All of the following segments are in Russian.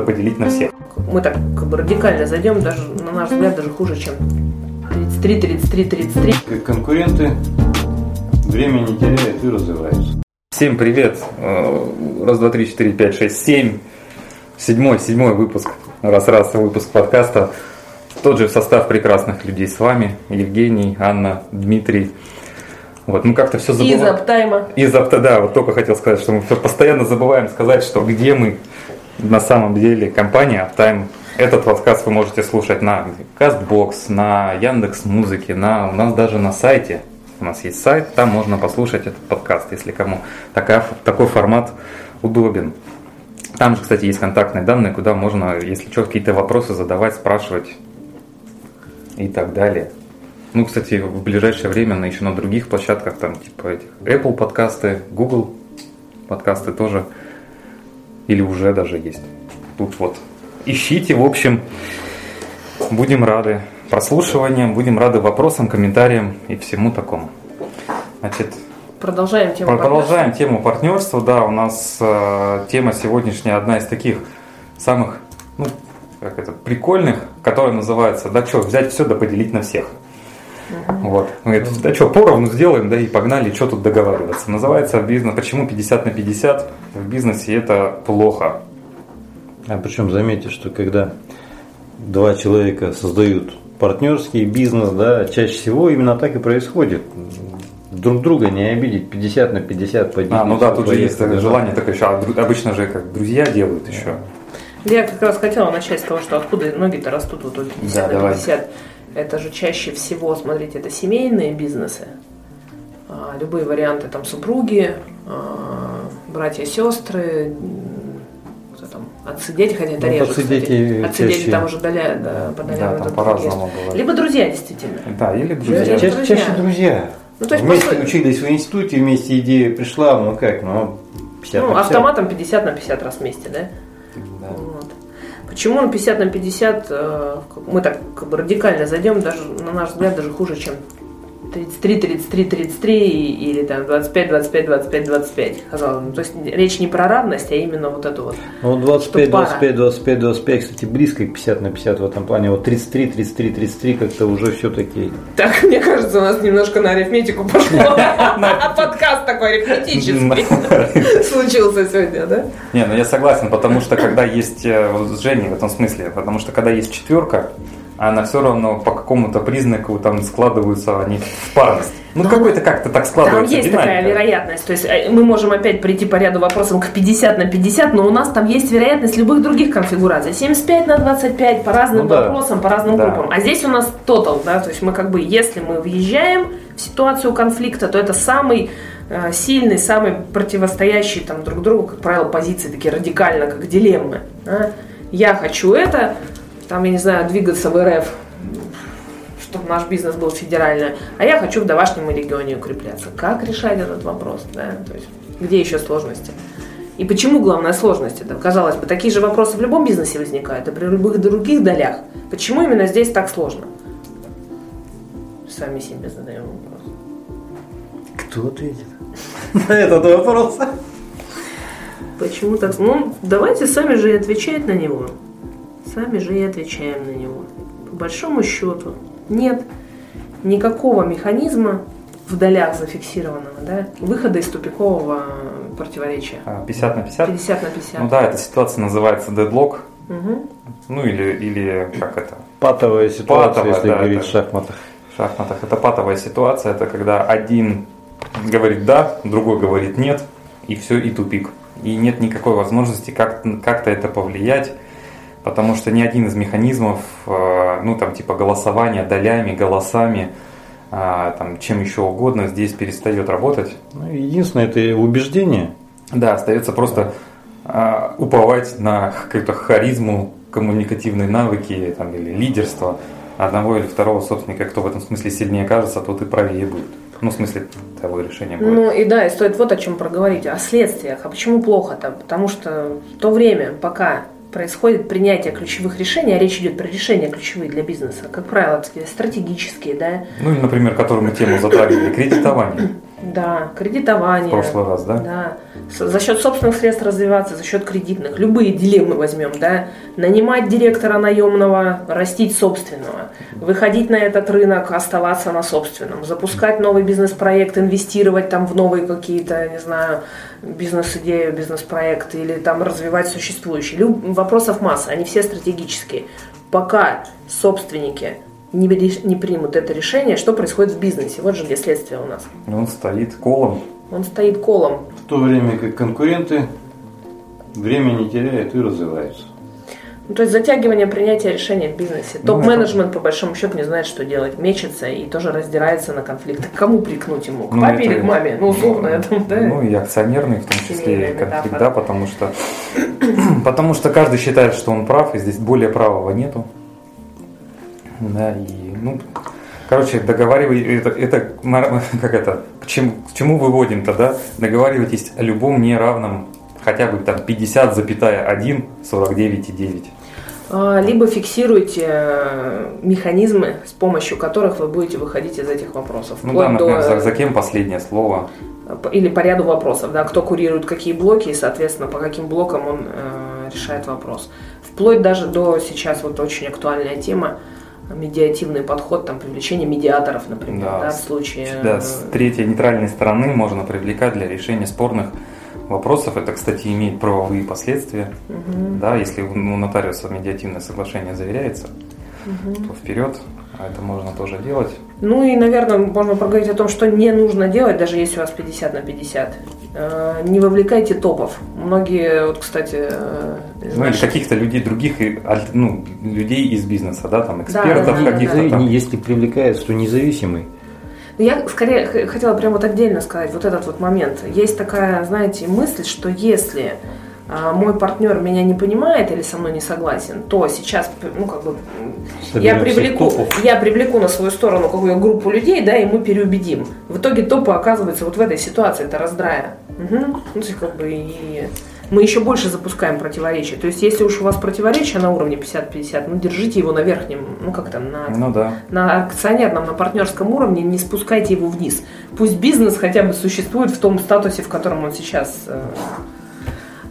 поделить на всех. Мы так как бы радикально зайдем, даже, на наш взгляд, даже хуже, чем 33, 33, 33. Как конкуренты время не теряют и развиваются. Всем привет. Э, Раз, два, три, четыре, пять, шесть, семь. Седьмой, седьмой выпуск. Раз-раз выпуск подкаста. Тот же состав прекрасных людей с вами. Евгений, Анна, Дмитрий. Вот, мы как-то все Из забываем. аптайма. Из авто, да, вот только хотел сказать, что мы постоянно забываем сказать, что где мы на самом деле компания Uptime. Этот подкаст вы можете слушать на Castbox, на Яндекс Музыке, на у нас даже на сайте. У нас есть сайт, там можно послушать этот подкаст, если кому такая, такой формат удобен. Там же, кстати, есть контактные данные, куда можно, если что, какие-то вопросы задавать, спрашивать и так далее. Ну, кстати, в ближайшее время на еще на других площадках, там, типа этих Apple подкасты, Google подкасты тоже, или уже даже есть. Тут вот. Ищите, в общем, будем рады прослушиваниям, будем рады вопросам, комментариям и всему такому. Значит, Продолжаем тему. Продолжаем тему партнерства. Да, у нас э, тема сегодняшняя одна из таких самых, ну, как это, прикольных, которая называется «Да что, взять все да поделить на всех». Вот. Мы говорит, да что, поровну сделаем, да и погнали, что тут договариваться. Называется бизнес, почему 50 на 50 в бизнесе это плохо. А причем заметьте, что когда два человека создают партнерский бизнес, да, чаще всего именно так и происходит. Друг друга не обидеть 50 на 50 поделить. А, ну да, тут же есть да. желание такое еще, а обычно же как друзья делают еще. Я как раз хотела начать с того, что откуда ноги-то растут вот тут 50 Да, на давай. 50. Это же чаще всего, смотрите, это семейные бизнесы. А, Любые варианты там супруги, а, братья, сестры, кто там, отцы, дети, хотя это Ну, реже, отцы, кстати. дети Отцы, дети чаще. там уже доля, да, Да, подаляют там этот по-разному бывает. Либо друзья, действительно. Да, или Да, друзья. я- Чаще, друзья. чаще друзья. Ну, то есть, вместе просто- учились в институте, вместе идея пришла, ну как, ну 50 Ну, на 50. автоматом 50 на 50 раз вместе, да? Да. Почему на 50 на 50 э, мы так как бы радикально зайдем, даже, на наш взгляд, даже хуже, чем 33, 33, 33 и- или там 25, 25, 25, 25. Казалось бы. То есть речь не про равность, а именно вот эту вот. Ну, вот 25, Что пара. 25, 25, 25, кстати, близко к 50 на 50 в этом плане. Вот 33, 33, 33 как-то уже все-таки... Так, мне кажется, у нас немножко на арифметику пошло. Подкаст такой арифметический случился сегодня, да? Не, ну я согласен, потому что когда есть, э, с Женей в этом смысле, потому что когда есть четверка, она все равно по какому-то признаку там складываются они в парность. Ну, какой-то как-то так Там складывается есть такая динамика. вероятность. То есть э, мы можем опять прийти по ряду вопросов к 50 на 50, но у нас там есть вероятность любых других конфигураций. 75 на 25 по разным Ну да. вопросам, по разным Да. группам. А здесь у нас тотал, да, то есть мы как бы, если мы въезжаем в ситуацию конфликта, то это самый э, сильный, самый противостоящий там друг другу, как правило, позиции такие радикально, как дилеммы. да. Я хочу это, там, я не знаю, двигаться в РФ, чтобы наш бизнес был федеральный, а я хочу в домашнем регионе укрепляться. Как решать этот вопрос? Да? То есть, где еще сложности? И почему главная сложность? Это, казалось бы, такие же вопросы в любом бизнесе возникают, и при любых других долях. Почему именно здесь так сложно? Сами себе задаем вопрос. Кто ответит на этот вопрос? Почему так? Ну, давайте сами же и отвечать на него. Сами же и отвечаем на него. По большому счету, нет никакого механизма в долях зафиксированного, да, выхода из тупикового противоречия. А, 50 на 50? 50 на 50. Ну да, эта ситуация называется дедлог. Мгм. Ну или, или как это? Патовая ситуация, Патовая, если да, говорить это- в шахматах. В шахматах это патовая ситуация, это когда один говорит да, другой говорит нет, и все, и тупик. И нет никакой возможности как- как-то это повлиять, потому что ни один из механизмов, э, ну там типа голосования долями, голосами, а, там, чем еще угодно, здесь перестает работать. Ну, единственное, это убеждение. Да, остается просто а, уповать на какую-то харизму, коммуникативные навыки там, или лидерство одного или второго собственника. Кто в этом смысле сильнее кажется, тот и правее будет. Ну, в смысле того решения будет. Ну и да, и стоит вот о чем проговорить, о следствиях. А почему плохо-то? Потому что в то время, пока происходит принятие ключевых решений, а речь идет про решения ключевые для бизнеса, как правило, такие стратегические, да, Ну, или, например, которую мы тему затрагивали, кредитование. Да, кредитование. В прошлый раз, да? Да. За счет собственных средств развиваться, за счет кредитных. Любые дилеммы возьмем, да. Нанимать директора наемного, растить собственного. Выходить на этот рынок, оставаться на собственном. Запускать новый бизнес-проект, инвестировать там в новые какие-то, не знаю, бизнес-идею, бизнес-проект или там развивать существующие. Люб... Вопросов масса, они все стратегические. Пока собственники не, не примут это решение, что происходит в бизнесе. Вот же где следствие у нас. Он стоит колом. Он стоит колом. В то время как конкуренты время не теряют и развиваются. Ну, то есть затягивание принятия решения в бизнесе. Ну, Топ-менеджмент, по большому счету, не знает, что делать. Мечется и тоже раздирается на конфликты. К кому прикнуть ему? К ну, папе это, или к маме? Ну, условно, это, да? Ну, и акционерный, в том числе, конфликт, да, потому что, потому что каждый считает, что он прав, и здесь более правого нету. Да, и, ну, короче, договаривай, это, это как это, к чему, к чему выводим-то, да? Договаривайтесь о любом неравном, хотя бы там 50,1, 49,9. А, либо фиксируйте э, механизмы, с помощью которых вы будете выходить из этих вопросов. Ну да, например, до... за, за кем последнее слово? Или по ряду вопросов, да, кто курирует какие блоки и, соответственно, по каким блокам он э, решает вопрос. Вплоть даже до сейчас вот очень актуальная тема медиативный подход, там, привлечение медиаторов, например, да, да в случае... Да, с третьей нейтральной стороны можно привлекать для решения спорных вопросов. Это, кстати, имеет правовые последствия. Угу. Да, если у нотариуса медиативное соглашение заверяется, угу. то вперед, это можно тоже делать. Ну и, наверное, можно поговорить о том, что не нужно делать, даже если у вас 50 на 50. Э, не вовлекайте топов. Многие, вот, кстати, э, ну или каких-то людей других, ну, людей из бизнеса, да, там экспертов да, да, каких-то. Да, да. Если привлекается, то независимый. Ну, я скорее хотела прямо вот отдельно сказать вот этот вот момент. Есть такая, знаете, мысль, что если а, мой партнер меня не понимает или со мной не согласен, то сейчас, ну, как бы, я привлеку, я привлеку на свою сторону какую группу людей, да, и мы переубедим. В итоге топы оказываются вот в этой ситуации, это раздрая. Угу. Ну, то есть, как бы, и мы еще больше запускаем противоречия. То есть, если уж у вас противоречие на уровне 50-50, ну, держите его на верхнем, ну, как там, на, ну, да. на акционерном, на партнерском уровне, не спускайте его вниз. Пусть бизнес хотя бы существует в том статусе, в котором он сейчас э,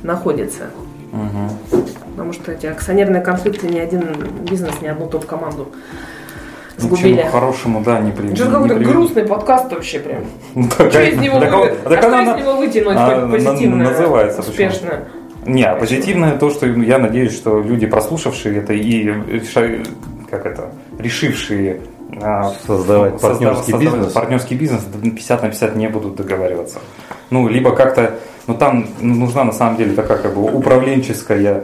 находится. Угу. Потому что эти акционерные конфликты ни один бизнес, ни одну топ-команду сгубили. Ничему хорошему, да, не привели. Это какой-то грустный подкаст вообще прям. Ну, что из него, так, вы... так а что из него вытянуть а, позитивное, называется, успешно? Почему? Не, а позитивное то, что я надеюсь, что люди, прослушавшие это и как это, решившие а, создавать партнерский создав, бизнес. Партнерский бизнес 50 на 50 не будут договариваться. Ну, либо как-то, ну там нужна на самом деле такая как бы управленческая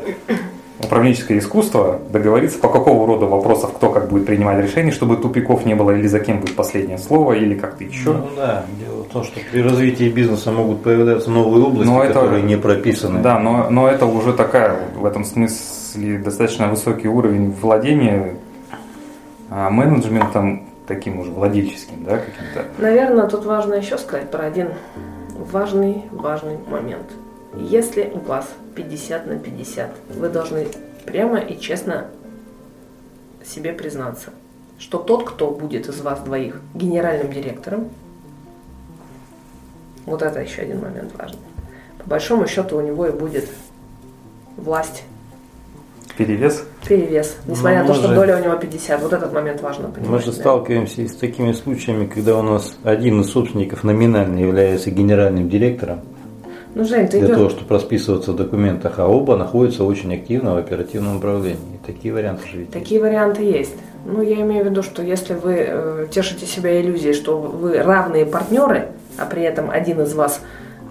управленческое искусство договориться, по какого рода вопросов кто как будет принимать решение, чтобы тупиков не было, или за кем будет последнее слово, или как-то еще. Ну да, дело в том, что при развитии бизнеса могут появляться новые области, но которые не прописаны. Да, но, но это уже такая, в этом смысле, достаточно высокий уровень владения а менеджментом таким уже владельческим, да, каким-то. Наверное, тут важно еще сказать про один важный, важный момент. Если у вас 50 на 50, вы должны прямо и честно себе признаться, что тот, кто будет из вас двоих генеральным директором, вот это еще один момент важный. По большому счету у него и будет власть Перевес? Перевес. Несмотря на то, что же, доля у него 50. Вот этот момент важно понимать. Мы же да. сталкиваемся с такими случаями, когда у нас один из собственников номинально является генеральным директором. Ну, Жень, ты для идешь... того, чтобы расписываться в документах, а оба находятся очень активно в оперативном управлении. Такие варианты же видите. Такие варианты есть. Ну, я имею в виду, что если вы э, тешите себя иллюзией, что вы равные партнеры, а при этом один из вас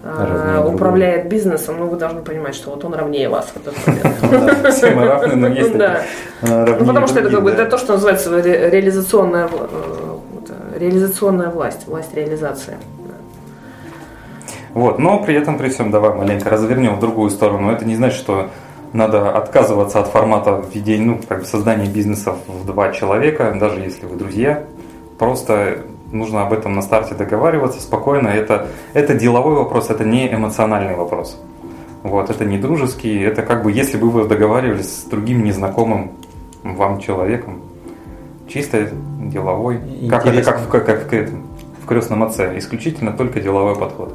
а, управляет бизнесом, ну вы должны понимать, что вот он равнее вас в этот момент. Все мы равны, но есть Ну потому что это как бы то, что называется реализационная э, реализационная власть, власть реализации. Вот, но при этом, при всем, давай маленько развернем в другую сторону. Это не значит, что надо отказываться от формата введения, ну, как бы создания бизнеса в два человека, даже если вы друзья. Просто нужно об этом на старте договариваться спокойно. Это, это деловой вопрос, это не эмоциональный вопрос. Вот, это не дружеский, это как бы если бы вы договаривались с другим незнакомым вам человеком, чисто деловой. Как это как, как, как в этом? в крестном отце. Исключительно только деловой подход.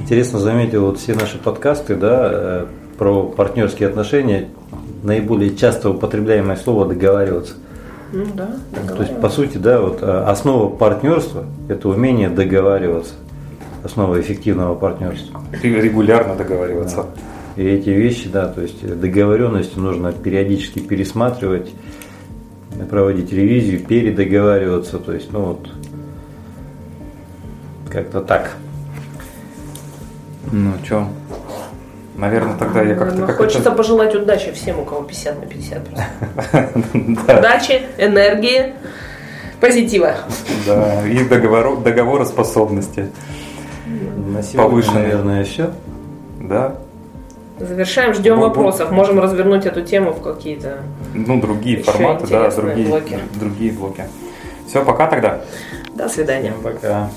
Интересно заметил, вот все наши подкасты, да, э, про партнерские отношения, наиболее часто употребляемое слово договариваться. Ну да, То есть, по сути, да, вот э, основа партнерства – это умение договариваться. Основа эффективного партнерства. Регулярно договариваться. И эти вещи, да, то есть договоренности нужно периодически пересматривать, проводить ревизию, передоговариваться, то есть, ну вот, как-то так. Ну, что? Наверное, тогда я как-то... Ну, как Хочется это- пожелать удачи всем, у кого 50 на 50 просто. Да, Удачи, энергии, позитива. да, и договороспособности. На сегодня, наверное, все. Да. Завершаем, ждем Бу- вопросов. Можем развернуть эту тему в какие-то... Ну, другие Еще форматы, да, другие, блоки. другие блоки. Все, пока тогда. До свидания. Пока.